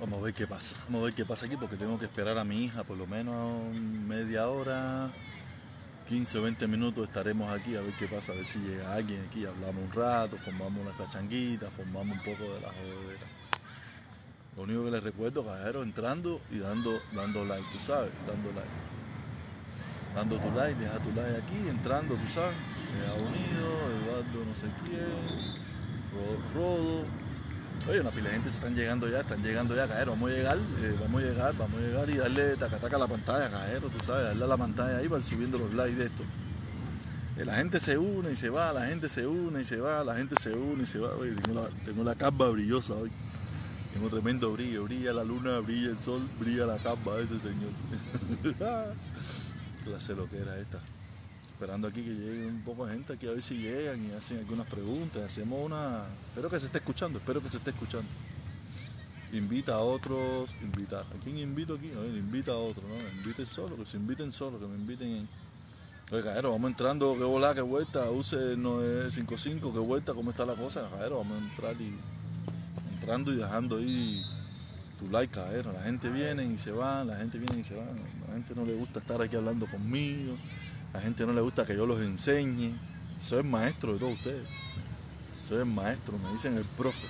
Vamos a ver qué pasa. Vamos a ver qué pasa aquí porque tengo que esperar a mi hija por lo menos media hora, 15 o 20 minutos estaremos aquí a ver qué pasa, a ver si llega alguien aquí, hablamos un rato, formamos una cachanguita, formamos un poco de la jodera. Lo único que les recuerdo, caballero, entrando y dando, dando like, tú sabes, dando like. Dando tu like, deja tu like aquí, entrando, tú sabes, sea unido, Eduardo no sé quién, Rodo, Rodo. Oye, una pila de gente se están llegando ya, están llegando ya, caero, vamos a llegar, eh, vamos a llegar, vamos a llegar y darle taca-taca a la pantalla, caero, tú sabes, darle a la pantalla ahí para subiendo los likes de esto. Eh, la gente se une y se va, la gente se une y se va, la gente se une y se va. Tengo la, tengo la capa brillosa hoy. Tengo tremendo brillo, brilla la luna, brilla el sol, brilla la capa ese señor. Clase lo que era esta esperando aquí que llegue un poco de gente aquí a ver si llegan y hacen algunas preguntas. Hacemos una. Espero que se esté escuchando, espero que se esté escuchando. Invita a otros, invitar. ¿A quién invito aquí? Invita a otros, ¿no? Inviten solo, que se inviten solo, que me inviten en. Oye, cajero, vamos entrando, qué volá, qué vuelta, use 955, qué vuelta, cómo está la cosa, cajero, vamos a entrar y entrando y dejando ahí tu like, cajero. La gente viene y se va, la gente viene y se va. La gente no le gusta estar aquí hablando conmigo. La gente no le gusta que yo los enseñe. Soy el maestro de todos ustedes. Soy el maestro, me dicen el profe.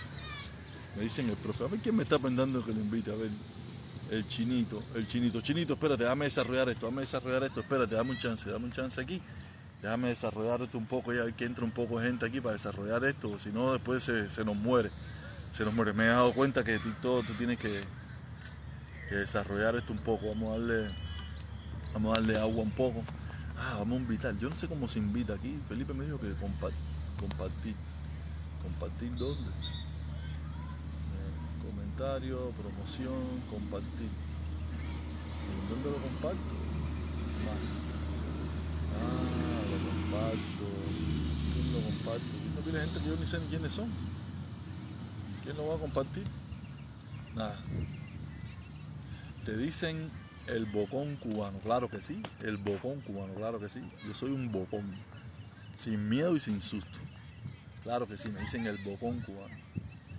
Me dicen el profe. A ver quién me está pensando que lo invite. A ver, el chinito, el chinito. Chinito, espérate, déjame desarrollar esto, déjame desarrollar esto. Espérate, dame un chance, dame un chance aquí. Déjame desarrollar esto un poco ya, que entre un poco de gente aquí para desarrollar esto. Si no, después se, se, nos muere. Se nos muere. Me he dado cuenta que TikTok tú tienes que, que desarrollar esto un poco. Vamos a darle, vamos a darle agua un poco. Ah, vamos a invitar. Yo no sé cómo se invita aquí. Felipe me dijo que compartir. ¿Compartir dónde? Eh, comentario, promoción, compartir. ¿Dónde lo comparto? Más. Ah, lo comparto. ¿Quién lo comparto? No tiene gente que yo ni sé quiénes son. ¿Quién lo va a compartir? Nada. Te dicen el bocón cubano, claro que sí. El bocón cubano, claro que sí. Yo soy un bocón. Sin miedo y sin susto. Claro que sí, me dicen el bocón cubano.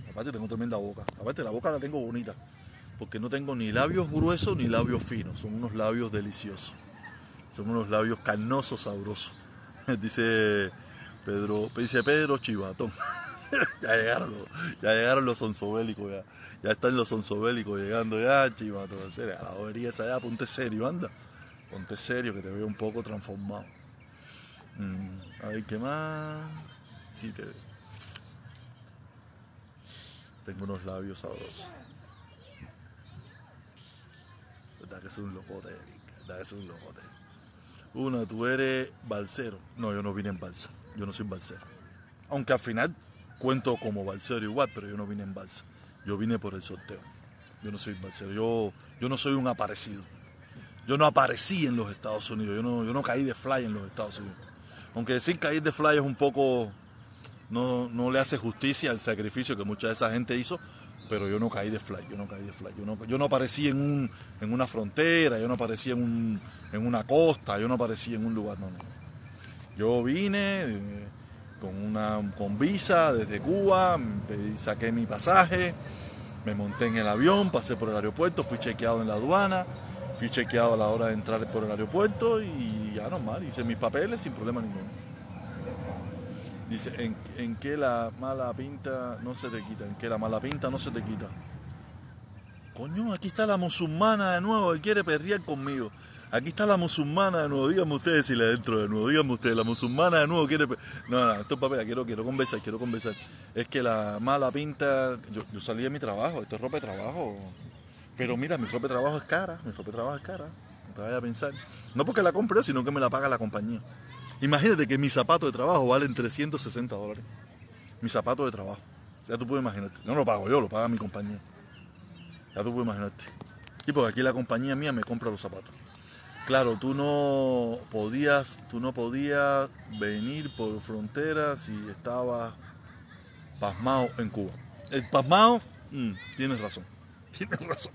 Aparte tengo tremenda boca. Aparte la boca la tengo bonita. Porque no tengo ni labios gruesos ni labios finos. Son unos labios deliciosos. Son unos labios carnosos, sabrosos. Dice Pedro, dice Pedro Chivatón. ya llegaron los, ya llegaron los sonsobélicos ya. Están los sonsobélicos llegando ya, chivato, en serio, a la bobería esa ya, ponte serio, anda. Ponte serio que te veo un poco transformado. Mm, a ver qué más. Sí te Tengo unos labios sabrosos. ¿Verdad que es un locote, ¿Verdad que es un locote? Una, tú eres balsero. No, yo no vine en balsa. Yo no soy balsero. Aunque al final cuento como balsero igual, pero yo no vine en balsa. Yo vine por el sorteo. Yo no soy balsero. Yo, yo no soy un aparecido. Yo no aparecí en los Estados Unidos. Yo no, yo no caí de fly en los Estados Unidos. Aunque decir caer de fly es un poco. No, no le hace justicia al sacrificio que mucha de esa gente hizo, pero yo no caí de fly, yo no caí de fly. Yo no, yo no aparecí en, un, en una frontera, yo no aparecí en, un, en una costa, yo no aparecí en un lugar, no, no. Yo vine, eh, con una con visa desde Cuba, saqué mi pasaje, me monté en el avión, pasé por el aeropuerto, fui chequeado en la aduana, fui chequeado a la hora de entrar por el aeropuerto y ya normal, hice mis papeles sin problema ninguno. Dice, ¿en, qué la mala pinta no se te quita? ¿En qué la mala pinta no se te quita? Coño, aquí está la musulmana de nuevo que quiere perrear conmigo. Aquí está la musulmana de nuevo, díganme ustedes si le dentro de nuevo, díganme ustedes, la musulmana de nuevo quiere... No, no, esto es papel, quiero, quiero conversar, quiero conversar. Es que la mala pinta, yo, salí de mi trabajo, esto es ropa de trabajo. Pero mira, mi ropa de trabajo es cara, mi ropa de trabajo es cara, no te vayas a pensar. No porque la compre sino que me la paga la compañía. Imagínate que mi zapato de trabajo valen 360 dólares. Mi zapato de trabajo. Ya tú puedes imaginarte. No lo pago yo, lo paga mi compañía. Ya tú puedes imaginarte. Y porque aquí la compañía mía me compra los zapatos. Claro, tú no podías, tú no podías venir por frontera si estabas pasmado en Cuba. El pasmado, mm, tienes razón, tienes razón.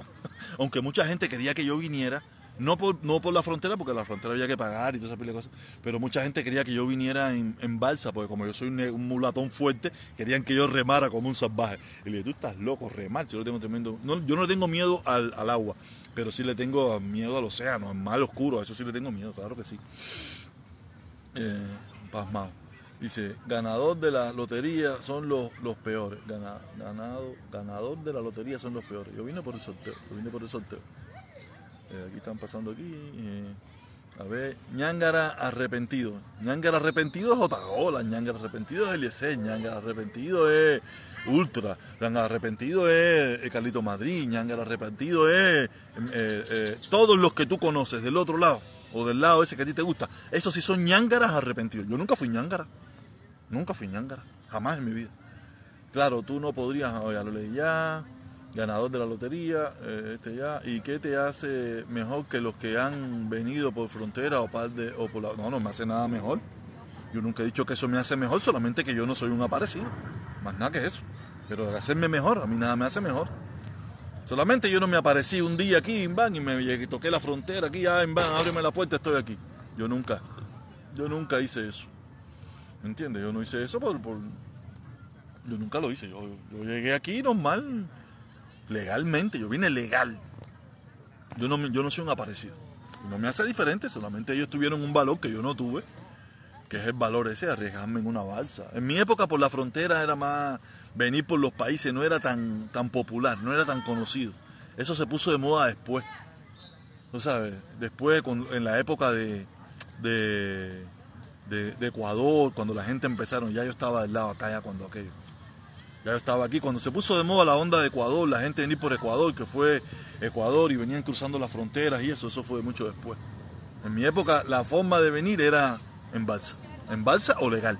Aunque mucha gente quería que yo viniera No por, no por la frontera, porque la frontera había que pagar y toda esa pila de cosas. Pero mucha gente quería que yo viniera en, en balsa, porque como yo soy un, un, mulatón fuerte, querían que yo remara como un salvaje. Y le dije, tú estás loco, remar. Yo, tengo tremendo, no, yo no tengo miedo al, al, agua, pero sí le tengo miedo al océano, al mar oscuro. A eso sí le tengo miedo, claro que sí. Eh, pasmado. Dice, ganador de la lotería son los, los peores. ganado, ganador de la lotería son los peores. Yo vine por el sorteo, yo vine por el sorteo. Eh, aquí están pasando aquí. Eh, a ver, ñangara arrepentido. ñangara arrepentido es Otaola, ñangara arrepentido es Eliezer, ñangara arrepentido es Ultra, ñangara arrepentido es Carlito Madrid, ñangara arrepentido es eh, todos los que tú conoces del otro lado o del lado ese que a ti te gusta. Esos sí son ñangaras arrepentidos. Yo nunca fui ñangara. Nunca fui ñangara, jamás en mi vida. Claro, tú no podrías, ya lo leí ya, ganador de la lotería, eh, este ya, ¿y qué te hace mejor que los que han venido por frontera o, par de, o por la... No, no me hace nada mejor. Yo nunca he dicho que eso me hace mejor, solamente que yo no soy un aparecido. Más nada que eso. Pero hacerme mejor, a mí nada me hace mejor. Solamente yo no me aparecí un día aquí en Van y me toqué la frontera aquí, ya en Van, ábreme la puerta, estoy aquí. Yo nunca, yo nunca hice eso. ¿Me entiendes? Yo no hice eso por, Yo nunca lo hice. Yo, llegué aquí normal, legalmente. Yo vine legal. Yo no, yo no soy un aparecido. no me hace diferente, solamente ellos tuvieron un valor que yo no tuve, que es el valor ese arriesgarme en una balsa. En mi época por la frontera era más venir por los países, no era tan, tan popular, no era tan conocido. Eso se puso de moda después. ¿Tú sabes? Después, en la época de, de de, Ecuador, cuando la gente empezaron, ya yo estaba del lado acá ya cuando aquello. Ya yo estaba aquí, cuando se puso de moda la onda de Ecuador, la gente venía por Ecuador, que fue Ecuador y venían cruzando las fronteras y eso, eso fue mucho después. En mi época la forma de venir era en balsa, en balsa o legal.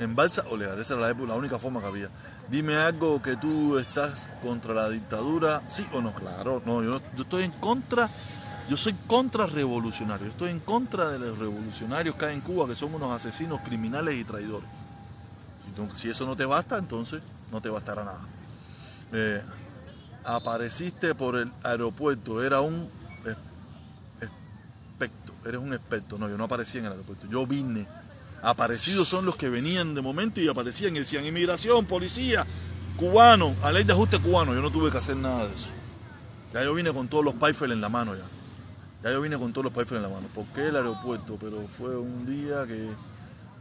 En balsa o legal, esa era la, la única forma que había. Dime algo que tú estás contra la dictadura, sí o no, claro, no, yo, yo estoy en contra yo soy contrarrevolucionario, estoy en contra de los revolucionarios que hay en Cuba, que son unos asesinos, criminales y traidores. si eso no te basta, entonces no te bastará nada. Eh, apareciste por el aeropuerto, era un eres un experto. No, yo no aparecí en el aeropuerto, yo vine. Aparecidos son los que venían de momento y aparecían y decían inmigración, policía, cubano, a ley de ajuste cubano. Yo no tuve que hacer nada de eso. Ya yo vine con todos los paifel en la mano ya. Ya yo vine con todos los países en la mano. ¿Por qué el aeropuerto? Pero fue un día que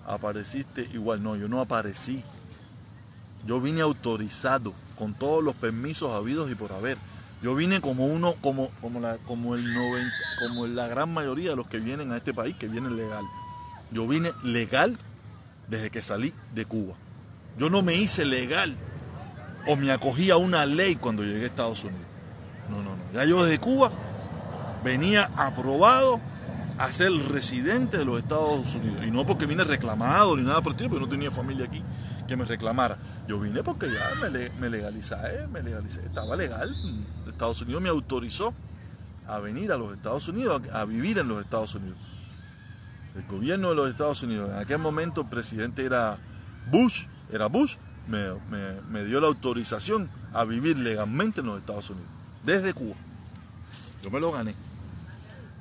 apareciste igual. No, yo no aparecí. Yo vine autorizado, con todos los permisos habidos y por haber. Yo vine como uno, como, como, la, como, el 90, como la gran mayoría de los que vienen a este país, que vienen legal. Yo vine legal desde que salí de Cuba. Yo no me hice legal o me acogí a una ley cuando llegué a Estados Unidos. No, no, no. Ya yo desde Cuba venía aprobado a ser residente de los Estados Unidos. Y no porque vine reclamado ni nada por el estilo, porque no tenía familia aquí que me reclamara. Yo vine porque ya me, me legalicé, estaba legal. Estados Unidos me autorizó a venir a los Estados Unidos, a, vivir en los Estados Unidos. El gobierno de los Estados Unidos, en aquel momento el presidente era Bush, era Bush, me, me dio la autorización a vivir legalmente en los Estados Unidos, desde Cuba. Yo me lo gané.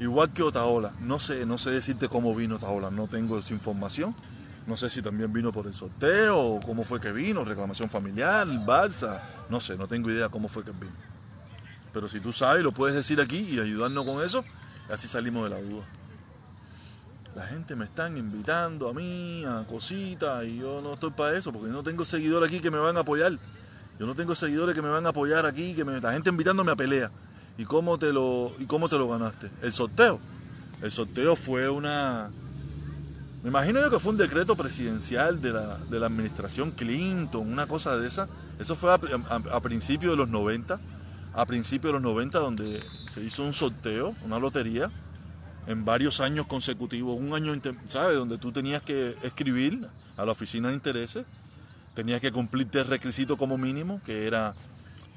Igual que Otaola, no sé, no sé decirte cómo vino Otaola, no tengo esa información. No sé si también vino por el sorteo o cómo fue que vino, reclamación familiar, balsa, no sé, no tengo idea cómo fue que vino. Pero si tú sabes, lo puedes decir aquí y ayudarnos con eso, así salimos de la duda. La gente me están invitando a mí, a cositas, y yo no estoy para eso, porque yo no tengo seguidores aquí que me van a apoyar. Yo no tengo seguidores que me van a apoyar aquí, que me, la gente invitándome a pelea. ¿Y cómo te lo, y cómo te lo ganaste? El sorteo. El sorteo fue una... Me imagino yo que fue un decreto presidencial de la, de la administración Clinton, una cosa de esa. Eso fue a, principios de los 90, a principios de los 90, donde se hizo un sorteo, una lotería, en varios años consecutivos, un año, ¿sabes? Donde tú tenías que escribir a la oficina de intereses, tenías que cumplirte el requisito como mínimo, que era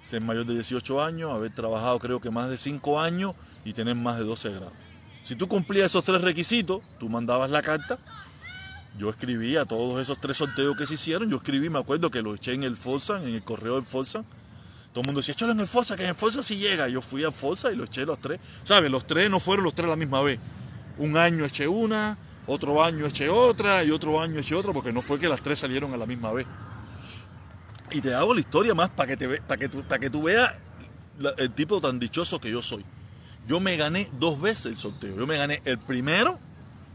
ser mayor de 18 años, haber trabajado creo que más de 5 años y tener más de 12 grados. Si tú cumplías esos tres requisitos, tú mandabas la carta, yo escribía todos esos tres sorteos que se hicieron, yo escribí, me acuerdo que lo eché en el Folsan, en el correo del Folsan, Todo el mundo decía, échalo en el Forza, que en el Forza sí llega. Yo fui a Forza y lo eché los tres. ¿Sabes? Los tres no fueron los tres la misma vez. Un año eché una, otro año eché otra y otro año eché otra, porque no fue que las tres salieron a la misma vez. Y te hago la historia más para que, te para que, tú, para que tú veas el tipo tan dichoso que yo soy. Yo me gané dos veces el sorteo. Yo me gané el primero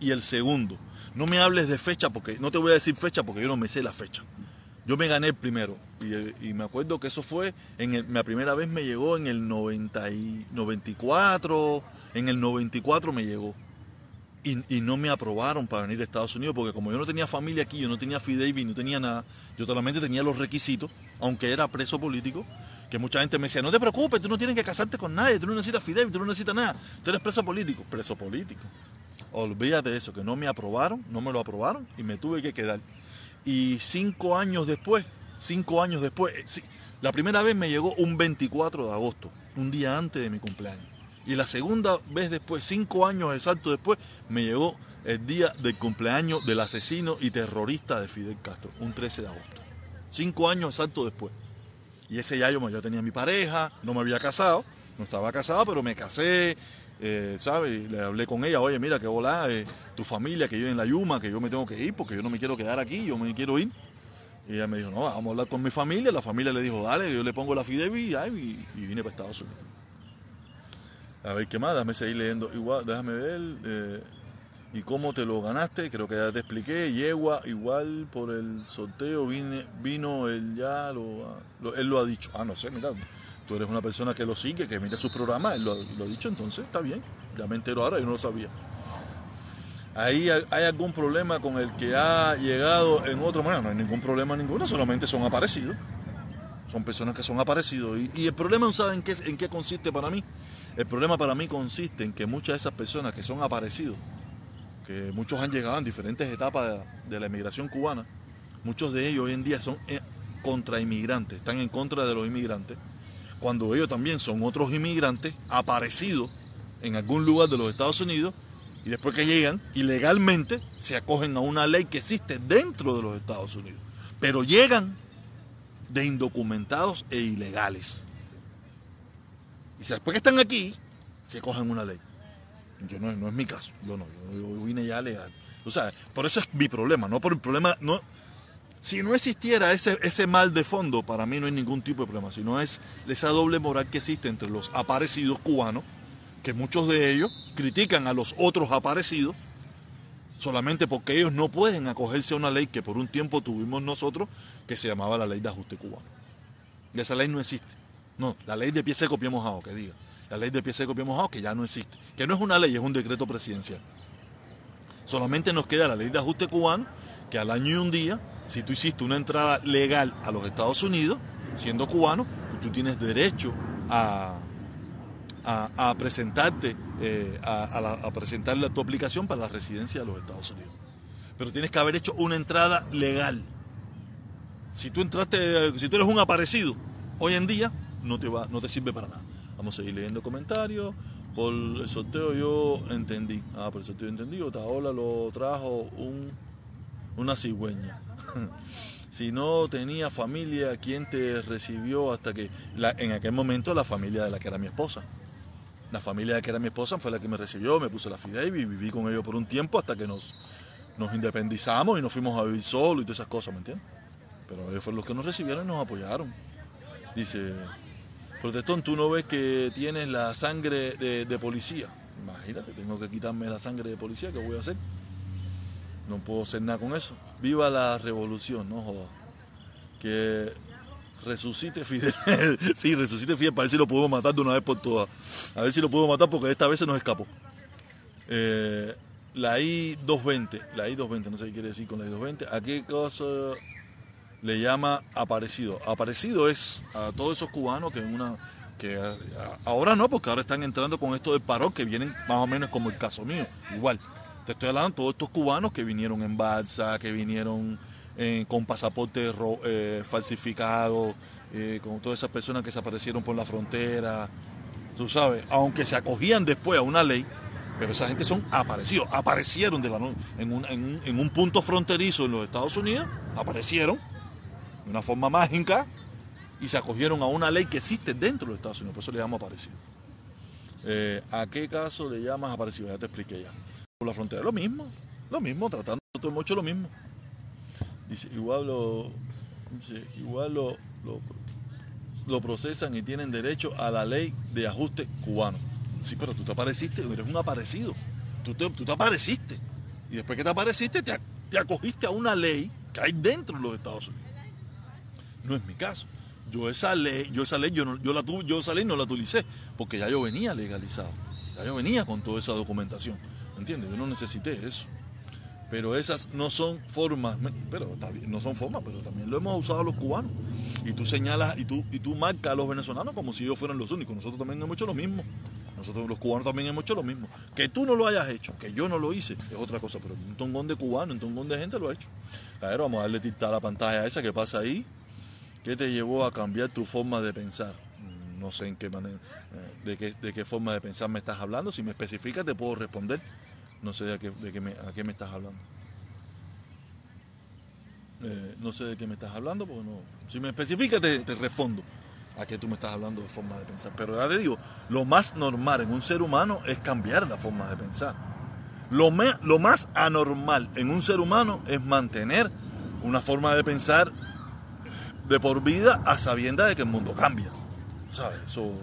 y el segundo. No me hables de fecha porque no te voy a decir fecha porque yo no me sé la fecha. Yo me gané el primero y, me acuerdo que eso fue, en la primera vez me llegó en el 90 y, 94, en el 94 me llegó. Y, no me aprobaron para venir a Estados Unidos porque como yo no tenía familia aquí, yo no tenía Fidelity, no tenía nada, yo solamente tenía los requisitos, aunque era preso político, que mucha gente me decía, no te preocupes, tú no tienes que casarte con nadie, tú no necesitas Fidelity, tú no necesitas nada, tú eres preso político, preso político. Olvídate de eso, que no me aprobaron, no me lo aprobaron y me tuve que quedar. Y cinco años después, cinco años después, eh, la primera vez me llegó un 24 de agosto, un día antes de mi cumpleaños. Y la segunda vez después, cinco años exactos después, me llegó el día del cumpleaños del asesino y terrorista de Fidel Castro, un 13 de agosto. Cinco años exactos después. Y ese ya yo ya tenía mi pareja, no me había casado, no estaba casado, pero me casé, eh, ¿sabes? Le hablé con ella, oye, mira, que hola, eh, tu familia, que yo en la Yuma, que yo me tengo que ir porque yo no me quiero quedar aquí, yo me quiero ir. Y ella me dijo, no, vamos a hablar con mi familia. La familia le dijo, dale, yo le pongo la Fidevi y, y vine para Estados Unidos. A ver, ¿qué más? Déjame seguir leyendo. Igual, déjame ver. Eh, ¿Y cómo te lo ganaste? Creo que ya te expliqué. Yegua, igual por el sorteo vino él ya, lo, él lo ha dicho. Ah, no sé, mira, tú eres una persona que lo sigue, que mira sus programas, él lo, ha dicho, entonces está bien. Ya me entero ahora, yo no lo sabía. Ahí hay algún problema con el que ha llegado en otro manera. No hay ningún problema ninguno, solamente son aparecidos. Son personas que son aparecidos. Y, el problema, ¿saben en qué consiste para mí? El problema para mí consiste en que muchas de esas personas que son aparecidos, muchos han llegado en diferentes etapas de, la emigración cubana, muchos de ellos hoy en día son eh, contra inmigrantes, están en contra de los inmigrantes, cuando ellos también son otros inmigrantes aparecidos en algún lugar de los Estados Unidos y después que llegan ilegalmente se acogen a una ley que existe dentro de los Estados Unidos, pero llegan de indocumentados e ilegales. Y después que están aquí, se cogen una ley. Yo no, no es mi caso, yo no, yo, vine ya legal. O sea, por eso es mi problema, no por el problema, no, si no existiera ese, ese mal de fondo, para mí no hay ningún tipo de problema, sino es esa doble moral que existe entre los aparecidos cubanos, que muchos de ellos critican a los otros aparecidos, solamente porque ellos no pueden acogerse a una ley que por un tiempo tuvimos nosotros, que se llamaba la ley de ajuste cubano. Y esa ley no existe. No, la ley de pie seco, pie mojado, que diga. La ley de pie seco, pie mojado, que ya no existe. Que no es una ley, es un decreto presidencial. Solamente nos queda la ley de ajuste cubano, que al año y un día si tú hiciste una entrada legal a los Estados Unidos, siendo cubano, tú tienes derecho a, a, presentarte, eh, a, presentarle tu aplicación para la residencia de los Estados Unidos. Pero tienes que haber hecho una entrada legal. Si tú entraste, si tú eres un aparecido, hoy en día no te va, no te sirve para nada. Vamos a seguir leyendo comentarios. Por el sorteo yo entendí. Ah, por el sorteo entendí. Otaola lo trajo un, una cigüeña. si no tenía familia, ¿quién te recibió hasta que... en aquel momento la familia de la que era mi esposa. La familia de la que era mi esposa fue la que me recibió, me puso la fidei y viví con ellos por un tiempo hasta que nos, nos independizamos y nos fuimos a vivir solos y todas esas cosas, ¿me entiendes? Pero ellos fueron los que nos recibieron y nos apoyaron. Dice, protestón, tú no ves que tienes la sangre de, policía. Imagínate, tengo que quitarme la sangre de policía, ¿qué voy a hacer? No puedo hacer nada con eso. Viva la revolución, no joda. Que resucite Fidel. sí, resucite Fidel para ver si lo puedo matar de una vez por todas. A ver si lo puedo matar porque esta vez se nos escapó. Eh, la I-220, la I-220, no sé qué quiere decir con la I-220. ¿A qué cosa le llama aparecido? Aparecido es a todos esos cubanos que en una que ahora no, porque ahora están entrando con esto del paro que vienen más o menos como el caso mío, igual. Te estoy hablando de todos estos cubanos que vinieron en balsa, que vinieron eh, con pasaportes eh, falsificados, eh, con todas esas personas que se aparecieron por la frontera. Tú sabes, aunque se acogían después a una ley, pero esa gente son aparecidos, aparecieron de la, en, un, en un punto fronterizo en los Estados Unidos, aparecieron de una forma mágica y se acogieron a una ley que existe dentro de Estados Unidos, por eso le llamo aparecido. Eh, ¿A qué caso le llamas aparecido? Ya te expliqué ya. Por la frontera, lo mismo, lo mismo, tratando todo mucho lo mismo. Dice, igual lo, igual lo, lo, lo procesan y tienen derecho a la ley de ajuste cubano. Sí, pero tú te apareciste, eres un aparecido. Tú te, tú te apareciste. Y después que te apareciste, te, te acogiste a una ley que hay dentro de los Estados Unidos. No es mi caso. Yo esa ley, yo esa ley, yo, no, yo la tuve, yo esa ley no la utilicé, porque ya yo venía legalizado. Ya yo venía con toda esa documentación. ¿Entiendes? Yo no necesité eso. Pero esas no son formas, pero no son formas, pero también lo hemos usado los cubanos. Y tú señalas y tú, y tú marcas a los venezolanos como si ellos fueran los únicos. Nosotros también hemos hecho lo mismo. Nosotros los cubanos también hemos hecho lo mismo. Que tú no lo hayas hecho, que yo no lo hice, es otra cosa, pero un tongón de cubano, un tongón de gente lo ha hecho. A ver, vamos a darle tita a la pantalla esa que pasa ahí. ¿Qué te llevó a cambiar tu forma de pensar? No sé en qué manera, eh, de qué, de qué forma de pensar me estás hablando. Si me especificas te puedo responder. No sé de qué, de qué me, a qué me estás hablando. Eh, no sé de qué me estás hablando, porque no. Si me especificas te, respondo a qué tú me estás hablando de forma de pensar. Pero ya te digo, lo más normal en un ser humano es cambiar la forma de pensar. Lo, me, lo más anormal en un ser humano es mantener una forma de pensar de por vida a sabienda de que el mundo cambia. ¿Sabes? Eso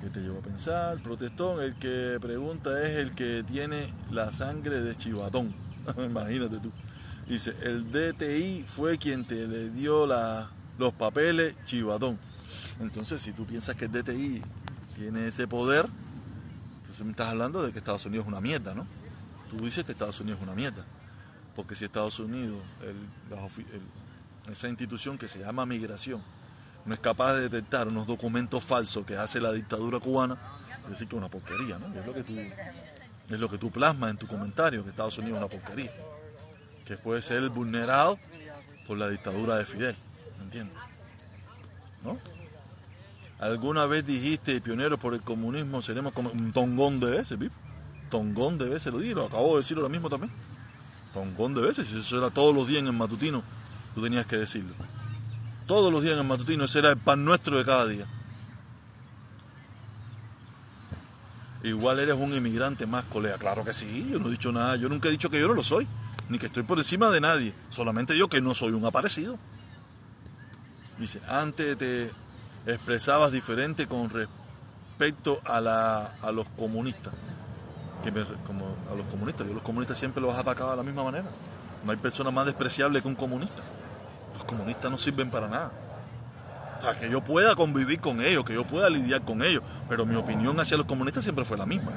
¿Qué te llevó a pensar? Protestón, el que pregunta es el que tiene la sangre de chivatón. Imagínate tú. Dice, el DTI fue quien te le dio los papeles chivatón. Entonces, si tú piensas que el DTI tiene ese poder, entonces me estás hablando de que Estados Unidos es una mierda, ¿no? Tú dices que Estados Unidos es una mierda. Porque si Estados Unidos, el, esa institución que se llama migración, no es capaz de detectar unos documentos falsos que hace la dictadura cubana, es decir que es una porquería, ¿no? Es lo que tú, es lo que tú plasmas en tu comentario, que Estados Unidos es una porquería. Que puede ser vulnerado por la dictadura de Fidel. ¿Entiendes? ¿No? ¿Alguna vez dijiste, pioneros por el comunismo, seremos como un tongón de veces, Pip? Tongón de veces, lo dije, lo acabo de decir ahora mismo también. Tongón de veces, eso era todos los días en el matutino, tú tenías que decirlo. Todos los días en el matutino, ese era el pan nuestro de cada día. Igual eres un inmigrante más, colega. Claro que sí, yo no he dicho nada, yo nunca he dicho que yo no lo soy, ni que estoy por encima de nadie. Solamente yo que no soy un aparecido. Dice, antes te expresabas diferente con respecto a, la, a los comunistas. Como a los comunistas, yo los comunistas siempre los atacado de la misma manera. No hay persona más despreciable que un comunista. Los comunistas no sirven para nada. O sea, que yo pueda convivir con ellos, que yo pueda lidiar con ellos, pero mi opinión hacia los comunistas siempre fue la misma.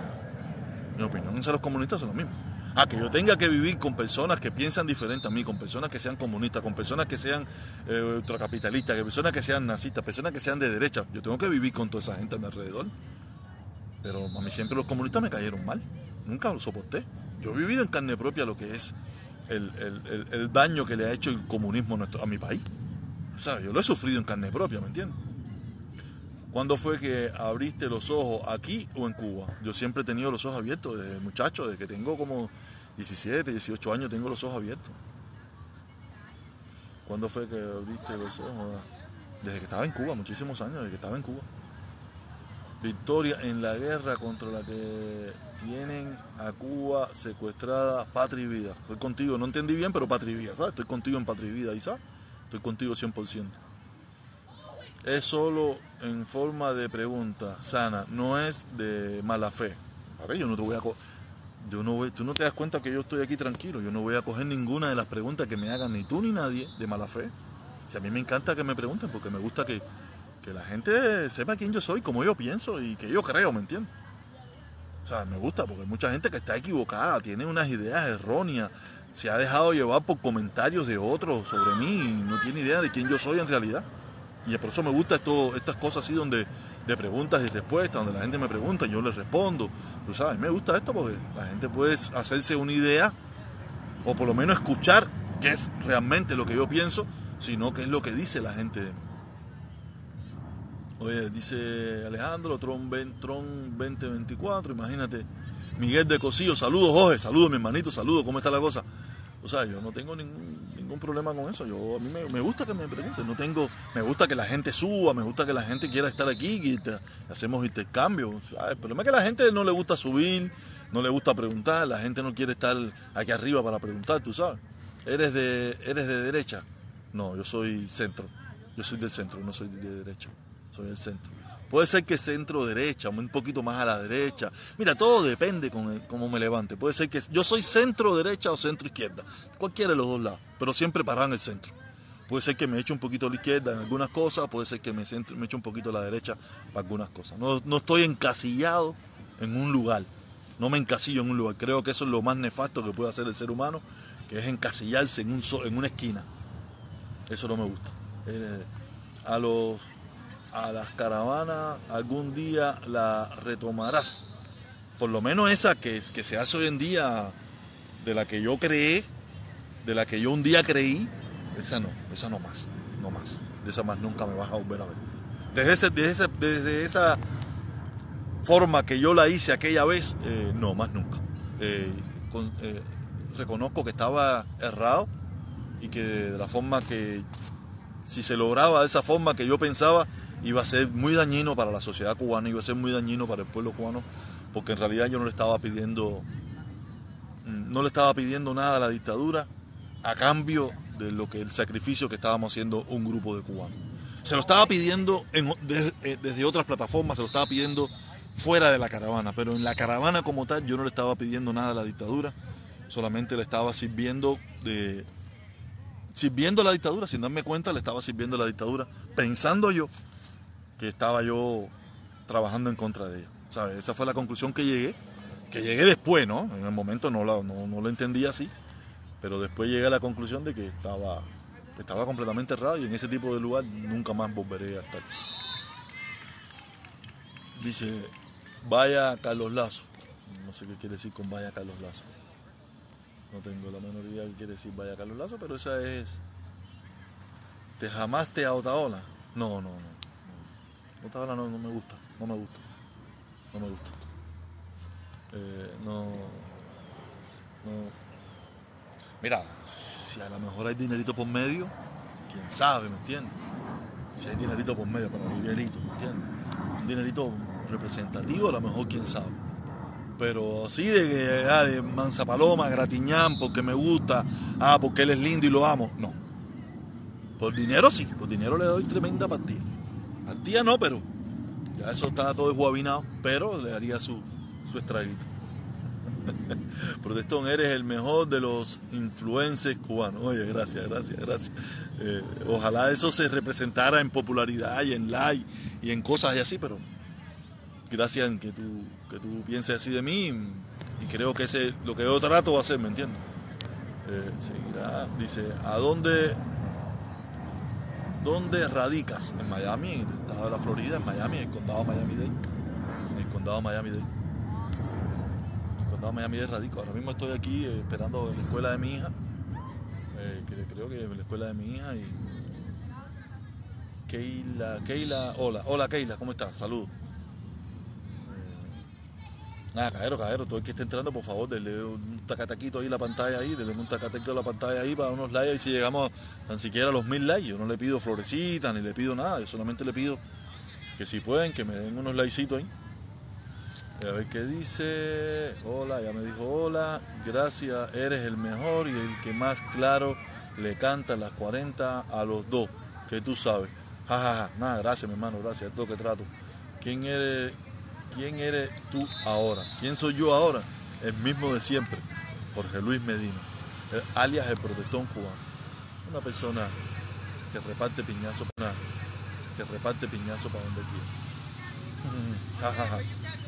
Mi opinión hacia los comunistas es la misma. Ah, que yo tenga que vivir con personas que piensan diferente a mí, con personas que sean comunistas, con personas que sean eh, ultracapitalistas, con personas que sean nazistas, personas que sean de derecha. Yo tengo que vivir con toda esa gente a mi alrededor. Pero a mí siempre los comunistas me cayeron mal. Nunca lo soporté. Yo he vivido en carne propia lo que es el, el, el daño que le ha hecho el comunismo a, nuestro, a mi país. O yo lo he sufrido en carne propia, ¿me entiendes? ¿Cuándo fue que abriste los ojos aquí o en Cuba? Yo siempre he tenido los ojos abiertos desde muchacho, desde que tengo como 17, 18 años tengo los ojos abiertos. ¿Cuándo fue que abriste los ojos? Desde que estaba en Cuba, muchísimos años, desde que estaba en Cuba. Victoria en la guerra contra la que tienen a Cuba secuestrada patria y vida. Estoy contigo, no entendí bien, pero patria y vida, ¿sabes? Estoy contigo en patria y vida, Isa. Estoy contigo 100% es solo en forma de pregunta sana, no es de mala fe. A yo no te voy a yo no voy, tú no te das cuenta que yo estoy aquí tranquilo, yo no voy a coger ninguna de las preguntas que me hagan ni tú ni nadie de mala fe. Si a mí me encanta que me pregunten porque me gusta que, que la gente sepa quién yo soy, cómo yo pienso y que yo creo, ¿me entiendes? O sea, me gusta porque hay mucha gente que está equivocada, tiene unas ideas erróneas, se ha dejado llevar por comentarios de otros sobre mí y no tiene idea de quién yo soy en realidad. Y por eso me gusta esto, estas cosas así donde de preguntas y respuestas, donde la gente me pregunta y yo les respondo. Tú sabes, me gusta esto porque la gente puede hacerse una idea o por lo menos escuchar qué es realmente lo que yo pienso, sino qué es lo que dice la gente. Oye, dice Alejandro, Tron, Tron 2024, imagínate. Miguel de Cosillo, saludos Jorge, saludos mi hermanito, saludos, ¿cómo está la cosa? O sea, yo no tengo ningún ningún problema con eso. Yo a mí me, gusta que me pregunten, no tengo, me gusta que la gente suba, me gusta que la gente quiera estar aquí, y hacemos intercambios. El problema es que a la gente no le gusta subir, no le gusta preguntar, la gente no quiere estar aquí arriba para preguntar, tú sabes. ¿Eres de, eres de derecha? No, yo soy centro. Yo soy del centro, no soy de derecha. Soy del centro. Puede ser que centro derecha, un poquito más a la derecha. Mira, todo depende con cómo me levante. Puede ser que yo soy centro derecha o centro izquierda. Cualquiera de los dos lados, pero siempre para en el centro. Puede ser que me eche un poquito a la izquierda en algunas cosas, puede ser que me, me eche un poquito a la derecha para algunas cosas. No, no estoy encasillado en un lugar. No me encasillo en un lugar. Creo que eso es lo más nefasto que puede hacer el ser humano, que es encasillarse en, un, en una esquina. Eso no me gusta. Eh, a los a las caravanas algún día la retomarás. Por lo menos esa que, que se hace hoy en día, de la que yo creé, de la que yo un día creí, esa no, esa no más, no más. De esa más nunca me vas a volver a ver. Desde, ese, desde, desde esa forma que yo la hice aquella vez, eh, no, más nunca. Eh, eh, reconozco que estaba errado y que de la forma que, si se lograba de esa forma que yo pensaba, iba a ser muy dañino para la sociedad cubana, iba a ser muy dañino para el pueblo cubano, porque en realidad yo no le estaba pidiendo, mm, no le estaba pidiendo nada a la dictadura a cambio de lo que el sacrificio que estábamos haciendo un grupo de cubanos. Se lo estaba pidiendo desde, eh, desde otras plataformas, se lo estaba pidiendo fuera de la caravana, pero en la caravana como tal yo no le estaba pidiendo nada a la dictadura, solamente le estaba sirviendo de sirviendo a la dictadura, sin darme cuenta le estaba sirviendo a la dictadura, pensando yo que estaba yo trabajando en contra de ella. ¿sabes? Esa fue la conclusión que llegué, que llegué después, ¿no? En el momento no, no, no lo entendía así, pero después llegué a la conclusión de que estaba, estaba completamente errado y en ese tipo de lugar nunca más volveré a estar. Dice, vaya Carlos Lazo. No sé qué quiere decir con vaya Carlos Lazo. No tengo la menor idea de qué quiere decir vaya Carlos Lazo, pero esa es... ¿Te jamaste a Otaola? No, no, no. No, me gusta, no me gusta, no me gusta. Eh, no. Mira, si a lo mejor hay dinerito por medio, quién sabe, ¿me entiendes? Si hay dinerito por medio para un dinerito, ¿me entiendes? Un dinerito representativo, a lo mejor quién sabe. Pero así de que ah, de Manza Paloma, Gratiñán, porque me gusta, ah, porque él es lindo y lo amo, no. Por dinero sí, por dinero le doy tremenda partida. No, pero ya eso está todo guabinado, pero le daría su, su estraguito. Protestón, eres el mejor de los influencers cubanos. Oye, gracias, gracias, gracias. Eh, ojalá eso se representara en popularidad y en like y en cosas así, pero gracias en que tú, que tú pienses así de mí y creo que ese lo que yo trato va a ¿me entiendes? Eh, seguirá, dice, ¿a dónde ¿Dónde radicas? En Miami, en el estado de la Florida, en Miami, en el condado Miami-Dade. En el condado Miami-Dade. En el condado Miami-Dade radico. Ahora mismo estoy aquí eh, esperando la escuela de mi hija. Eh, creo que la escuela de mi hija y... Keila, Keila, hola, hola Keila, ¿cómo estás? Saludos. Nada, cajero, cajero, todo el que esté entrando, por favor, denle un tacataquito ahí la pantalla ahí, denle un tacataquito a la pantalla ahí para unos likes y si llegamos tan siquiera a los mil likes. Yo no le pido florecitas ni le pido nada, yo solamente le pido que si pueden, que me den unos likecitos ahí. a ver qué dice. Hola, ya me dijo hola. Gracias, eres el mejor y el que más claro le canta las 40 a los dos, que tú sabes. Jajaja, nada, gracias mi hermano, gracias, es todo que trato. ¿Quién eres? ¿Quién eres tú ahora? ¿Quién soy yo ahora? El mismo de siempre, Jorge Luis Medina, alias el protestón cubano. Una persona que reparte piñazo, que reparte piñazo para donde quiera.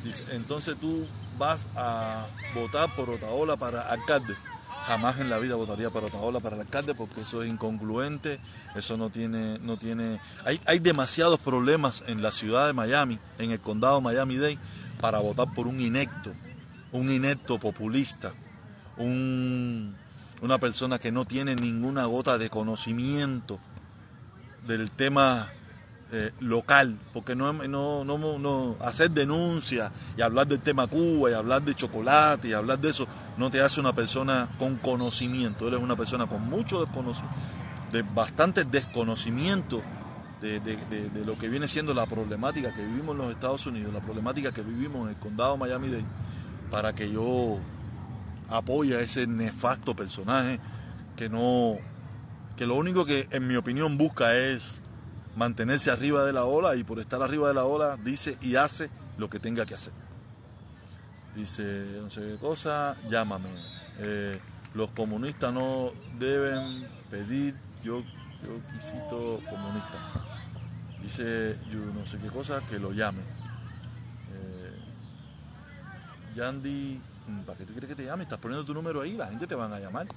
Dice, entonces tú vas a votar por Otaola para alcalde jamás en la vida votaría para Otaola para el alcalde porque eso es incongruente, eso no tiene, no tiene, hay, hay demasiados problemas en la ciudad de Miami, en el condado Miami-Dade, para votar por un inecto, un inecto populista, una persona que no tiene ninguna gota de conocimiento del tema eh, local, porque no, no, no, hacer denuncia y hablar del tema Cuba y hablar de chocolate y hablar de eso no te hace una persona con conocimiento, eres una persona con mucho desconocimiento, de bastante desconocimiento de, de, lo que viene siendo la problemática que vivimos en los Estados Unidos, la problemática que vivimos en el condado Miami-Dade, para que yo apoye a ese nefasto personaje que no, que lo único que en mi opinión busca es mantenerse arriba de la ola y por estar arriba de la ola dice y hace lo que tenga que hacer. Dice no sé qué cosa, llámame. Eh, los comunistas no deben pedir yo, yo quisito comunista. Dice yo no sé qué cosa, que lo llame. Eh, Yandy, ¿para qué tú quieres que te llame? Estás poniendo tu número ahí, la gente te van a llamar.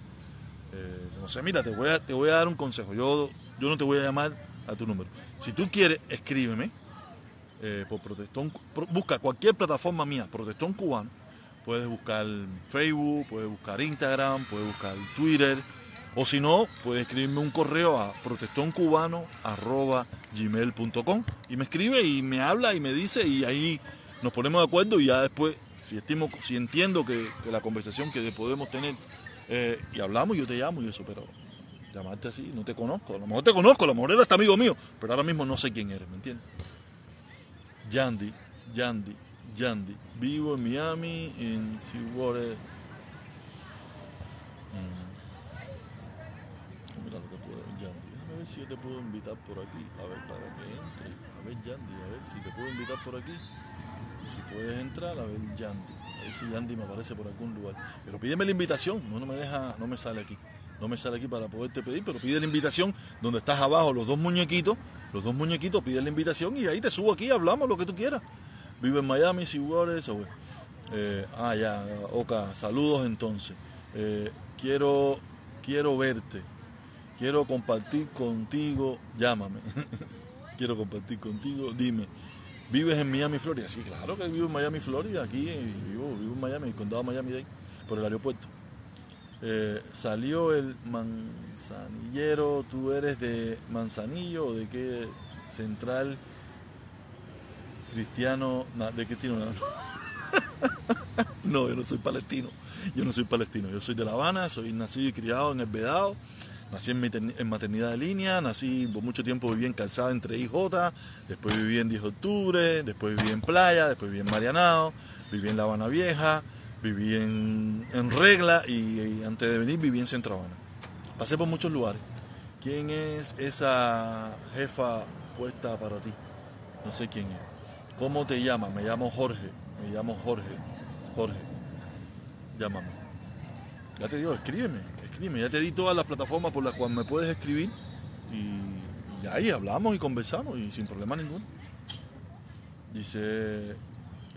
Eh, no sé, mira, te voy, a, te voy a dar un consejo. Yo, yo no te voy a llamar a tu número. Si tú quieres, escríbeme eh, por Protestón. Busca cualquier plataforma mía, Protestón Cubano. Puedes buscar Facebook, puedes buscar Instagram, puedes buscar Twitter. O si no, puedes escribirme un correo a protestoncubano.gmail.com y me escribe y me habla y me dice y ahí nos ponemos de acuerdo y ya después, si, estimo, si entiendo que, la conversación que podemos tener eh, y hablamos, yo te llamo y eso, pero llamarte así, no te conozco. A lo mejor te conozco, a lo mejor eres amigo mío, pero ahora mismo no sé quién eres, ¿me entiendes? Yandy, Yandy, Yandy. Vivo en Miami, en Seawater. Mm. Mira lo que puedo, Yandy. Déjame ver si yo te puedo invitar por aquí. A ver, para que entre. A ver, Yandy, a ver si te puedo invitar por aquí. Si puedes entrar, a ver, Yandy. A ver si Yandy me aparece por algún lugar. Pero pídeme la invitación, no me deja, no me sale aquí no me sale aquí para poderte pedir, pero pide la invitación donde estás abajo, los dos muñequitos, los dos muñequitos, pide la invitación y ahí te subo aquí, hablamos lo que tú quieras. Vive en Miami, si eso, güey. Eh, ah, ya, Oka, saludos entonces. Eh, quiero, quiero verte, quiero compartir contigo, llámame. quiero compartir contigo, dime. ¿Vives en Miami, Florida? Sí, claro que vivo en Miami, Florida, aquí vivo, vivo en Miami, condado Miami-Dade, por el aeropuerto. Eh, salió el manzanillero, tú eres de Manzanillo o de qué central cristiano, ¿de qué tiene no, yo no soy palestino, yo no soy palestino, yo soy de La Habana, soy nacido y criado en el Vedado, nací en, maternidad de línea, nací por mucho tiempo viví en Calzada entre IJ, después viví en 10 de octubre, después viví en Playa, después viví en Marianao, viví en La Habana Vieja, viví en, Regla y, antes de venir viví en Centro Habana. Pasé por muchos lugares. ¿Quién es esa jefa puesta para ti? No sé quién es. ¿Cómo te llamas? Me llamo Jorge. Me llamo Jorge. Jorge. Llámame. Ya te digo, escríbeme, escríbeme. Ya te di todas las plataformas por las cuales me puedes escribir y, y ahí hablamos y conversamos y sin problema ninguno. Dice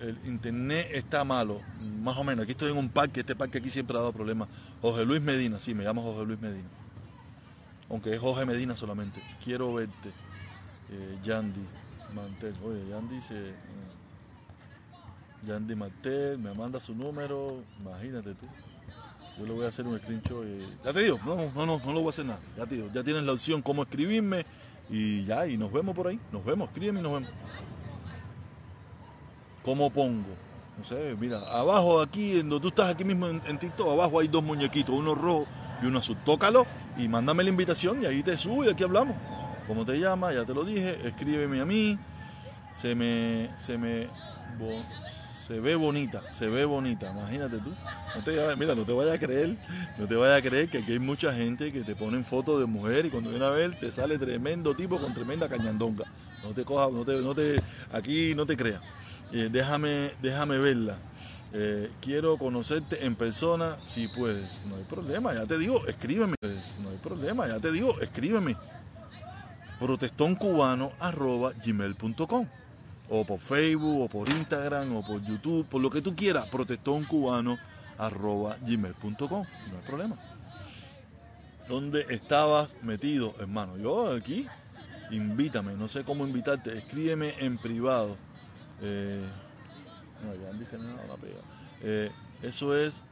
el internet está malo, más o menos. Aquí estoy en un parque, este parque aquí siempre ha dado problemas. José Luis Medina, sí, me llamo José Luis Medina. Aunque es José Medina solamente. Quiero verte. Eh, Yandy Mantel. Oye, Yandy se. Eh, Yandy Mantel, me manda su número, imagínate tú. Yo le voy a hacer un screenshot. ya te digo, no, no, no, no lo voy a hacer nada. Ya te digo, ya tienes la opción cómo escribirme y ya, y nos vemos por ahí. Nos vemos, escríbeme y nos vemos. ¿Cómo pongo? No sé, mira, abajo aquí, donde tú estás aquí mismo en, TikTok, abajo hay dos muñequitos, uno rojo y uno azul. Tócalo y mándame la invitación y ahí te subo y aquí hablamos. ¿Cómo te llamas? Ya te lo dije, escríbeme a mí. Se me, se me, se ve bonita, se ve bonita, imagínate tú. No te, mira, no te vayas a creer, no te vayas a creer que aquí hay mucha gente que te ponen fotos de mujer y cuando viene a ver te sale tremendo tipo con tremenda cañandonga. No te cojas, no te, no te, aquí no te creas. Eh, déjame, déjame verla. Eh, quiero conocerte en persona si puedes. No hay problema, ya te digo, escríbeme. No hay problema, ya te digo, escríbeme. protestoncubano.gmail.com o por Facebook, o por Instagram, o por YouTube, por lo que tú quieras, protestoncubano.gmail.com. No hay problema. ¿Dónde estabas metido, hermano? Yo aquí, invítame, no sé cómo invitarte, escríbeme en privado eh, no, ya dice nada, pega. Eh, eso es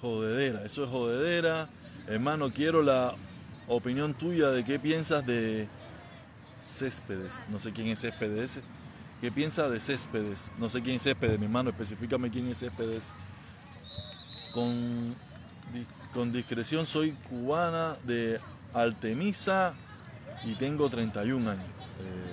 jodedera, eso es jodedera. Hermano, quiero la opinión tuya de qué piensas de Céspedes, no sé quién es Céspedes. ¿Qué piensa de Céspedes? No sé quién es Céspedes, mi hermano, específicame quién es Céspedes. Con, con discreción soy cubana de Artemisa y tengo 31 años. Eh,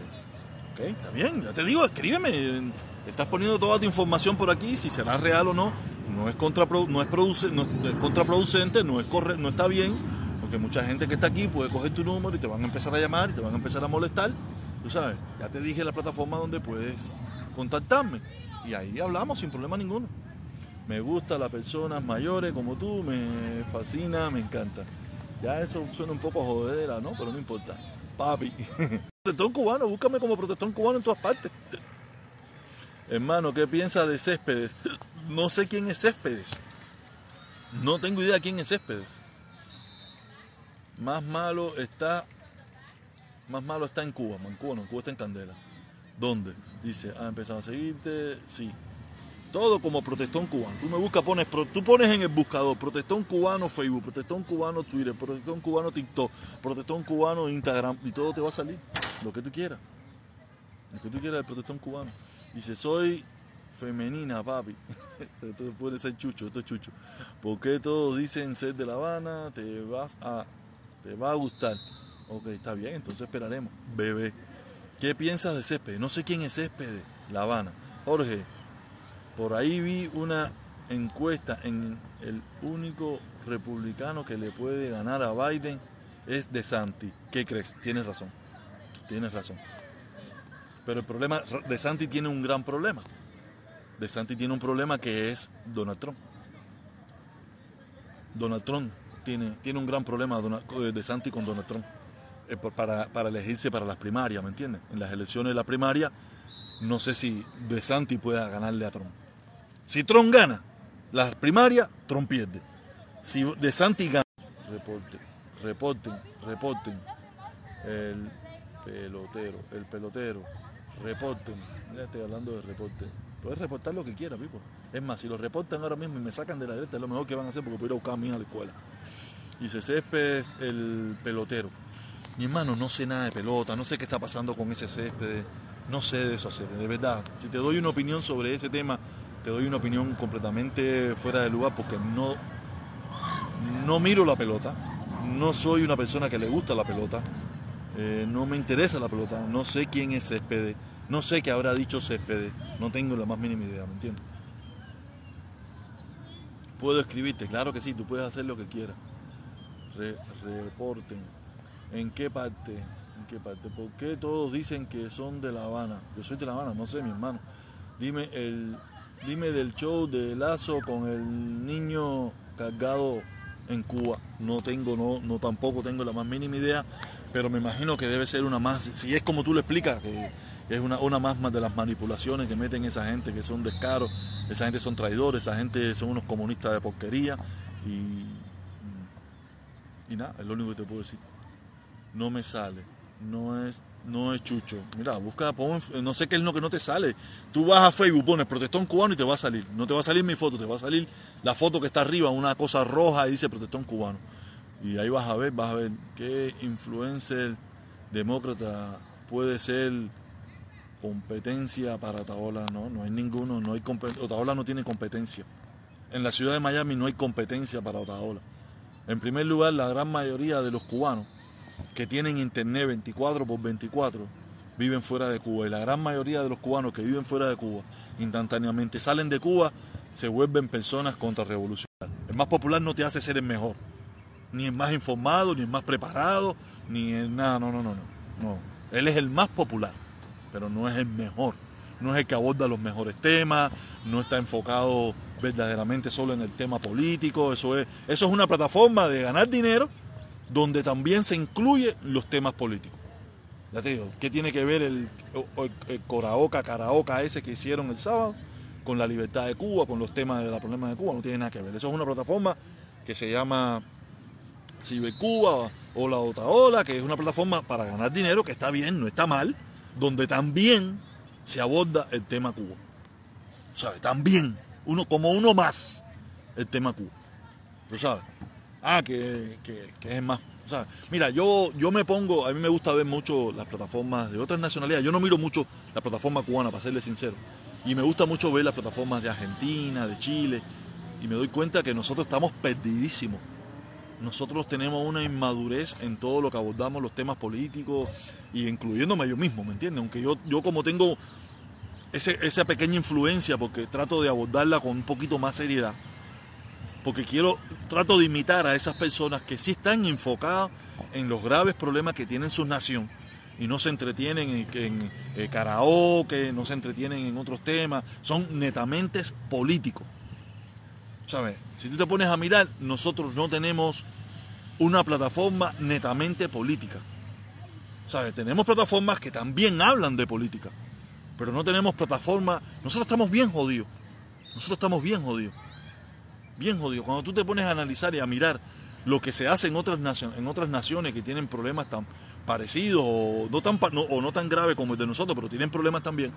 ok, está bien, ya te digo, escríbeme. Estás poniendo toda tu información por aquí, si será real o no. No es, contraprodu no es, produce no es contraproducente, no, es corre no está bien, porque mucha gente que está aquí puede coger tu número y te van a empezar a llamar y te van a empezar a molestar. Tú sabes, ya te dije la plataforma donde puedes contactarme. Y ahí hablamos sin problema ninguno. Me gusta las personas mayores como tú, me fascina, me encanta. Ya eso suena un poco jodera, ¿no? Pero no importa. Papi. protestón cubano, búscame como protestón cubano en todas partes. Hermano, ¿qué piensas de Céspedes? No sé quién es Céspedes. No tengo idea quién es Céspedes. Más malo está. Más malo está en Cuba. En Cuba no, en Cuba está en Candela. ¿Dónde? Dice, ha empezado a seguirte. Sí. Todo como protestón cubano. Tú me buscas, pones, tú pones en el buscador protestón cubano Facebook, protestón cubano Twitter, protestón cubano TikTok, protestón cubano Instagram y todo te va a salir. Lo que tú quieras. Lo que tú quieras del protestón cubano. Dice, soy femenina, papi. esto puede ser chucho, esto es chucho. ¿Por qué todos dicen ser de La Habana? Te vas a, te va a gustar. Ok, está bien, entonces esperaremos. Bebé. ¿Qué piensas de Céspedes? No sé quién es Céspedes, La Habana. Jorge, por ahí vi una encuesta en el único republicano que le puede ganar a Biden es de Santi. ¿Qué crees? Tienes razón. Tienes razón. Pero el problema, de Santi tiene un gran problema. De Santi tiene un problema que es Donald Trump. Donald Trump tiene, tiene un gran problema de Santi con Donald Trump eh, para, para elegirse para las primarias, ¿me entiendes? En las elecciones de la primaria, no sé si De Santi pueda ganarle a Trump. Si Trump gana las primarias, Trump pierde. Si De Santi gana, reporten, reporten, reporten. El pelotero, el pelotero, reporten. Mira, estoy hablando de reporte. Puedes reportar lo que quieras, Pipo. Es más, si lo reportan ahora mismo y me sacan de la derecha, es lo mejor que van a hacer porque puedo ir a buscar a hija a la escuela. Dice Céspedes, el pelotero. Mi hermano, no sé nada de pelota, no sé qué está pasando con ese césped, no sé de eso hacer, de verdad. Si te doy una opinión sobre ese tema, te doy una opinión completamente fuera de lugar porque no, no miro la pelota, no soy una persona que le gusta la pelota, eh, no me interesa la pelota, no sé quién es Céspedes, no sé qué habrá dicho Céspedes, no tengo la más mínima idea, ¿me entiendes? Puedo escribirte, claro que sí, tú puedes hacer lo que quieras. reporten. ¿En qué parte? ¿En qué parte? ¿Por qué todos dicen que son de La Habana? Yo soy de La Habana, no sé, mi hermano. Dime el Dime del show de Lazo con el niño cargado en Cuba. No tengo, no, no tampoco tengo la más mínima idea, pero me imagino que debe ser una más, si es como tú lo explicas, que es una, una más, de las manipulaciones que meten esa gente, que son descaros, esa gente son traidores, esa gente son unos comunistas de porquería y, y nada, es lo único que te puedo decir. No me sale, no es no es chucho. Mira, busca, pon, no sé qué es lo que no te sale. Tú vas a Facebook, pones protestón cubano y te va a salir. No te va a salir mi foto, te va a salir la foto que está arriba, una cosa roja y dice protestón cubano. Y ahí vas a ver, vas a ver qué influencer demócrata puede ser competencia para Otaola. No, no hay ninguno, no hay Otaola no tiene competencia. En la ciudad de Miami no hay competencia para Otaola. En primer lugar, la gran mayoría de los cubanos que tienen internet 24 por 24 viven fuera de Cuba y la gran mayoría de los cubanos que viven fuera de Cuba instantáneamente salen de Cuba se vuelven personas contrarrevolucionarias. El más popular no te hace ser el mejor, ni el más informado, ni el más preparado, ni el nada, no, no, no, no. no. Él es el más popular, pero no es el mejor. No es el que aborda los mejores temas, no está enfocado verdaderamente solo en el tema político, eso es, eso es una plataforma de ganar dinero donde también se incluyen los temas políticos. Ya te digo, ¿qué tiene que ver el, Coraoca, Caraoca ese que hicieron el sábado con la libertad de Cuba, con los temas de la problema de Cuba? No tiene nada que ver. Eso es una plataforma que se llama Cuba o la Otaola, que es una plataforma para ganar dinero, que está bien, no está mal, donde también se aborda el tema Cuba. ¿Sabes? También, uno, como uno más, el tema Cuba. ¿Tú sabes? Ah, que, es más, O sea, mira, yo, yo me pongo, a mí me gusta ver mucho las plataformas de otras nacionalidades. Yo no miro mucho la plataforma cubana, para serle sincero. Y me gusta mucho ver las plataformas de Argentina, de Chile. Y me doy cuenta que nosotros estamos perdidísimos. Nosotros tenemos una inmadurez en todo lo que abordamos los temas políticos y incluyéndome yo mismo, ¿me entiendes? Aunque yo, yo como tengo esa pequeña influencia porque trato de abordarla con un poquito más seriedad. Porque quiero, trato de imitar a esas personas que sí están enfocadas en los graves problemas que tiene su nación y no se entretienen en, en, eh, karaoke, no se entretienen en otros temas, son netamente políticos. ¿Sabes? Si tú te pones a mirar, nosotros no tenemos una plataforma netamente política. ¿Sabes? Tenemos plataformas que también hablan de política, pero no tenemos plataforma. Nosotros estamos bien jodidos. Nosotros estamos bien jodidos. Bien jodidos. Cuando tú te pones a analizar y a mirar lo que se hace en otras, naciones, en otras naciones que tienen problemas tan parecidos o no tan, o no tan graves como el de nosotros, pero tienen problemas también.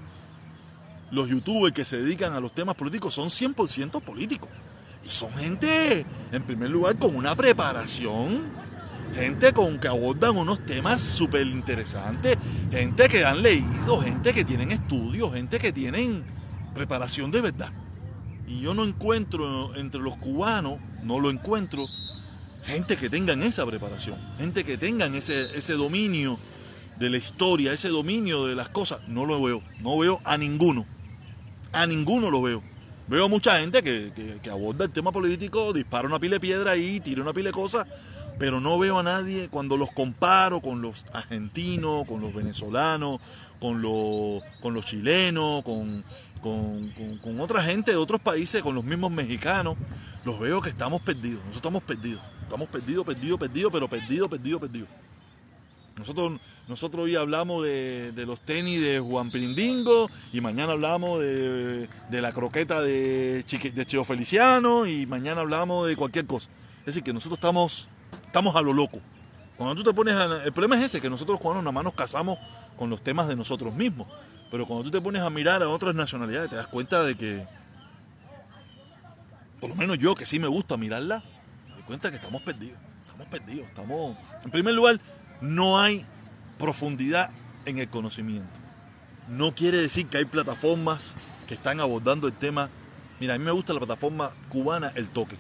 Los youtubers que se dedican a los temas políticos son 100% políticos. Y son gente, en primer lugar, con una preparación, gente con que abordan unos temas súper interesantes, gente que han leído, gente que tienen estudios, gente que tienen preparación de verdad. Y yo no encuentro entre los cubanos, no lo encuentro, gente que tengan esa preparación, gente que tengan ese, ese dominio de la historia, ese dominio de las cosas, no lo veo, no veo a ninguno, a ninguno lo veo. Veo mucha gente que, aborda el tema político, dispara una pila de piedra ahí, tira una pila de cosas, pero no veo a nadie cuando los comparo con los argentinos, con los venezolanos, con los, con los chilenos, con, con, otra gente de otros países, con los mismos mexicanos, los veo que estamos perdidos. Nosotros estamos perdidos. Estamos perdidos, perdidos, perdidos, pero perdidos, perdidos, perdidos. Nosotros, nosotros hoy hablamos de, los tenis de Juan Pirindingo y mañana hablamos de, la croqueta de, Chio Feliciano y mañana hablamos de cualquier cosa. Es decir, que nosotros estamos, estamos a lo loco. Cuando tú te pones el problema es ese, que nosotros cuando nada más nos casamos con los temas de nosotros mismos. Pero cuando tú te pones a mirar a otras nacionalidades, te das cuenta de que, por lo menos yo que sí me gusta mirarla, me doy cuenta que estamos perdidos. Estamos perdidos. Estamos, en primer lugar, no hay profundidad en el conocimiento. No quiere decir que hay plataformas que están abordando el tema. Mira, a mí me gusta la plataforma cubana El Toque.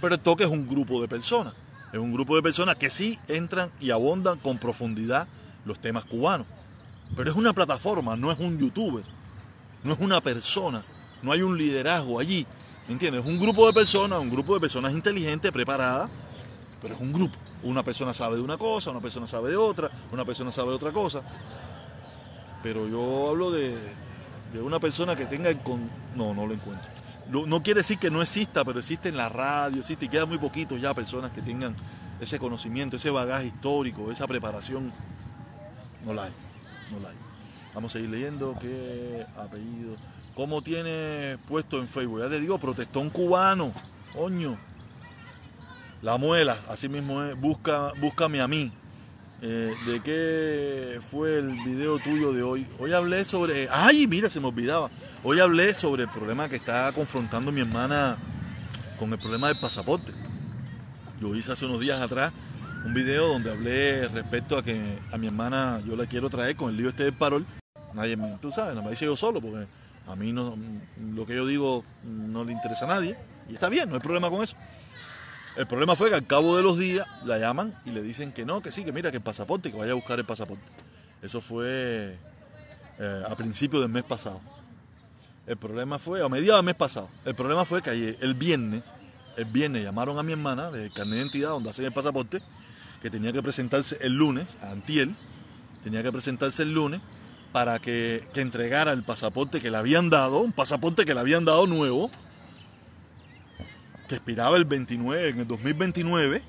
Pero el Toque es un grupo de personas. Es un grupo de personas que sí entran y abondan con profundidad los temas cubanos. Pero es una plataforma, no es un youtuber. No es una persona. No hay un liderazgo allí. ¿Me entiendes? Es un grupo de personas, un grupo de personas inteligentes, preparadas, pero es un grupo. Una persona sabe de una cosa, una persona sabe de otra, una persona sabe de otra cosa. Pero yo hablo de, una persona que tenga... Con... No, no lo encuentro. No, quiere decir que no exista, pero existe en la radio, existe y quedan muy poquitos ya personas que tengan ese conocimiento, ese bagaje histórico, esa preparación. No la hay, Vamos a seguir leyendo. ¿Qué apellido? ¿Cómo tiene puesto en Facebook? Ya te digo, protestón cubano. Coño. La muela, así mismo es, busca, búscame a mí. Eh, ¿De qué fue el video tuyo de hoy? Hoy hablé sobre. ¡Ay, mira, se me olvidaba! Hoy hablé sobre el problema que está confrontando mi hermana con el problema del pasaporte. Yo hice hace unos días atrás un video donde hablé respecto a que a mi hermana yo la quiero traer con el lío este del parol. Nadie me, tú sabes, no me dice yo solo porque a mí no, lo que yo digo no le interesa a nadie. Y está bien, no hay problema con eso. El problema fue que al cabo de los días la llaman y le dicen que no, que sí, que mira, que el pasaporte, que vaya a buscar el pasaporte. Eso fue eh, a principios del mes pasado. El problema fue, a mediados del mes pasado, el problema fue que ayer, el viernes, el viernes llamaron a mi hermana de carnet de identidad donde hacen el pasaporte, que tenía que presentarse el lunes, Antiel, tenía que presentarse el lunes para que, que entregara el pasaporte que le habían dado, un pasaporte que le habían dado nuevo, que expiraba el 29, en el 2029,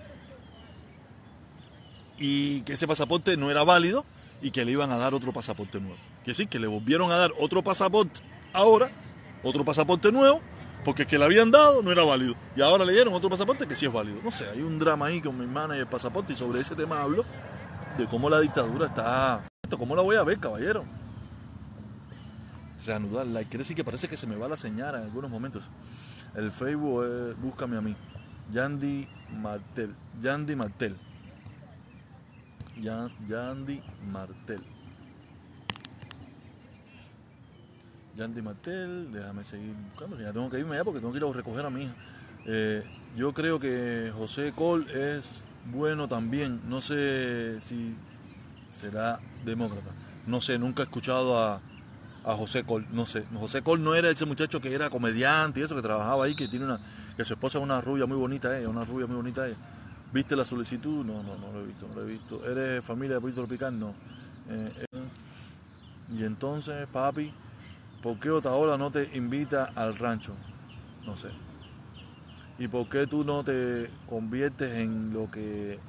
y que ese pasaporte no era válido y que le iban a dar otro pasaporte nuevo. Que sí, que le volvieron a dar otro pasaporte ahora, otro pasaporte nuevo, porque que le habían dado no era válido. Y ahora le dieron otro pasaporte que sí es válido. No sé, hay un drama ahí con mi hermana y el pasaporte y sobre ese tema hablo de cómo la dictadura está... ¿Cómo la voy a ver, caballero? Reanudar like. Quiere decir que parece que se me va la señal en algunos momentos. El Facebook es, búscame a mí. Yandy Martel. Yandy Martel. Yandy Martel. Yandy Martel, déjame seguir buscando, que ya tengo que irme allá porque tengo que ir a recoger a mi hija. Eh, yo creo que José Col es bueno también. No sé si será demócrata. No sé, nunca he escuchado a, a José Col, no sé. José Col no era ese muchacho que era comediante y eso, que trabajaba ahí, que tiene una, que su esposa es una rubia muy bonita ella, una rubia muy bonita ella. ¿Viste la solicitud? No, no, no lo he visto, no lo he visto. ¿Eres familia de Puerto Tropical? No. Eh, eh, y entonces, papi, ¿por qué Otaola no te invita al rancho? No sé. ¿Y por qué tú no te conviertes en lo que...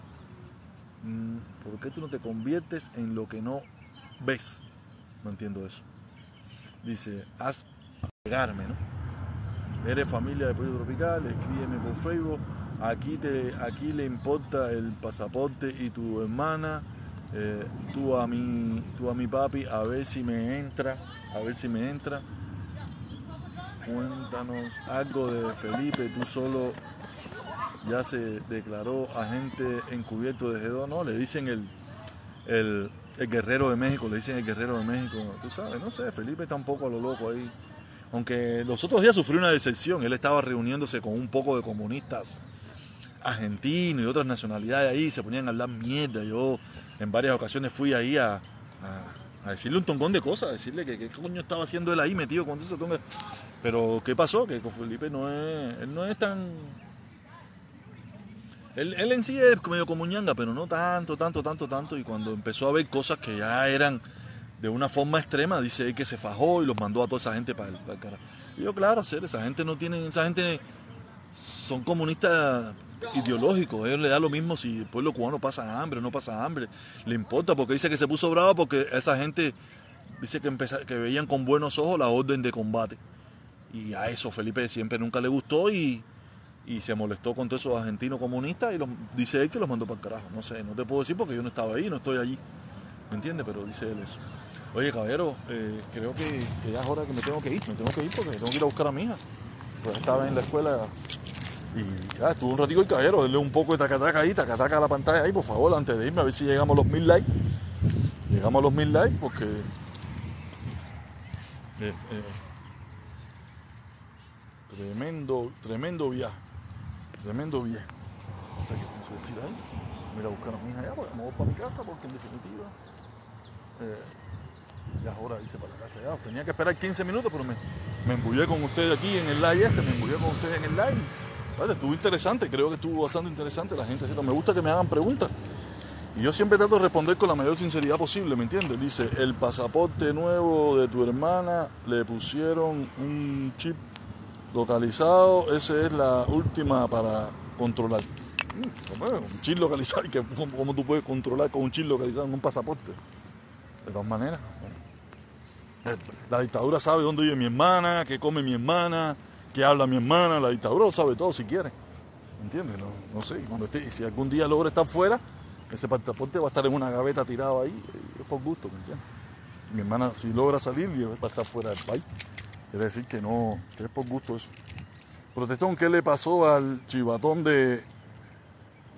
Mm, ¿Por qué tú no te conviertes en lo que no ves? No entiendo eso. Dice, haz pegarme, ¿no? Eres familia de Puerto Tropical, escríbeme por Facebook. Aquí, te, aquí le importa el pasaporte y tu hermana. Eh, tú, a mi, tú a mi papi, a ver si me entra, a ver si me entra. Cuéntanos algo de Felipe, tú solo ya se declaró agente encubierto de G2, no, le dicen el, el, guerrero de México, le dicen el guerrero de México, tú sabes, no sé, Felipe está un poco a lo loco ahí. Aunque los otros días sufrió una decepción, él estaba reuniéndose con un poco de comunistas argentinos y otras nacionalidades ahí, se ponían a hablar mierda. Yo en varias ocasiones fui ahí a a decirle un tongón de cosas, a decirle que qué coño estaba haciendo él ahí metido con eso. Pero ¿qué pasó? Que Felipe no es, él no es tan... Él, él en sí es medio como ñanga, pero no tanto, tanto, tanto, tanto. Y cuando empezó a ver cosas que ya eran de una forma extrema, dice él que se fajó y los mandó a toda esa gente para el, para cara. Y yo, claro, hacer, esa gente no tiene, esa gente son comunistas ideológicos. A ellos le da lo mismo si el pueblo cubano pasa hambre o no pasa hambre. Le importa porque dice que se puso bravo porque esa gente dice que, que veían con buenos ojos la orden de combate. Y a eso Felipe siempre nunca le gustó y, se molestó con todos esos argentinos comunistas y dice él que los mandó para el carajo. No sé, no te puedo decir porque yo no estaba ahí, no estoy allí. ¿Me entiendes? Pero dice él eso. Oye, caballero, eh, creo que, ya es hora que me tengo que ir. Me tengo que ir porque tengo que ir a buscar a mi hija. Pues estaba en la escuela y ya estuvo un ratito el caballero, denle un poco de tacataca ahí, tacataca a la pantalla ahí, por favor, antes de irme, a ver si llegamos a los mil likes. Llegamos a los mil likes porque. Eh, eh, tremendo, tremendo viaje. Tremendo viaje. O sea, que decir a buscar a mi hija allá, porque me voy para mi casa, porque en definitiva. Eh, ya es hora de irse para la casa ya. Tenía que esperar 15 minutos, pero me, me embullé con ustedes aquí en el live este, me embullé con ustedes en el live. Vale, estuvo interesante, creo que estuvo bastante interesante. La gente me gusta que me hagan preguntas. Y yo siempre trato de responder con la mayor sinceridad posible, ¿me entiendes? Dice, el pasaporte nuevo de tu hermana le pusieron un chip localizado, esa es la última para controlar. Mm, un chip localizado, ¿cómo, tú puedes controlar con un chip localizado en un pasaporte? De todas maneras. Eh, la dictadura sabe dónde vive mi hermana, qué come mi hermana, que habla mi hermana, la dictadura lo sabe todo si quiere. ¿Entiendes? No, sé, cuando esté, si algún día logra estar fuera, ese pasaporte va a estar en una gaveta tirado ahí, es por gusto, ¿me entiendes? Mi hermana, si logra salir, va a estar fuera del país. Quiere decir que no, que es por gusto eso. Protestón, ¿qué le pasó al chivatón de,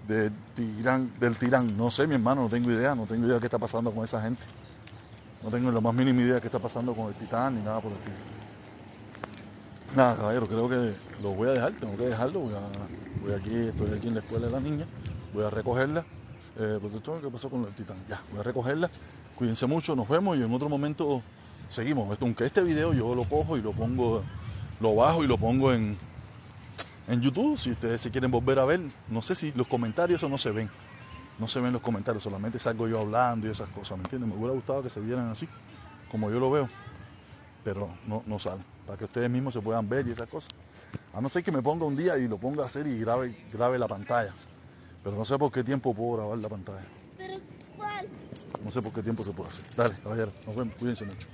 del tirán? No sé, mi hermano, no tengo idea, no tengo idea de qué está pasando con esa gente. No tengo la más mínima idea de qué está pasando con el titán ni nada por el estilo. Nada, caballero, creo que lo voy a dejar, tengo que dejarlo. Voy, aquí, estoy aquí en la escuela de la niña, voy a recogerla. Eh, ¿qué pasó con el titán? Ya, voy a recogerla. Cuídense mucho, nos vemos y en otro momento seguimos. Aunque este video yo lo cojo y lo pongo, lo bajo y lo pongo en, en YouTube. Si ustedes se quieren volver a ver, no sé si los comentarios o no se ven. No se ven los comentarios, solamente salgo yo hablando y esas cosas, ¿me entienden? Me hubiera gustado que se vieran así, como yo lo veo, pero no, no salen para que ustedes mismos se puedan ver y esas cosas. A no ser que me ponga un día y lo ponga a hacer y grabe, grabe la pantalla. Pero no sé por qué tiempo puedo grabar la pantalla. ¿Pero cuál? No sé por qué tiempo se puede hacer. Dale, caballero, nos vemos, cuídense mucho.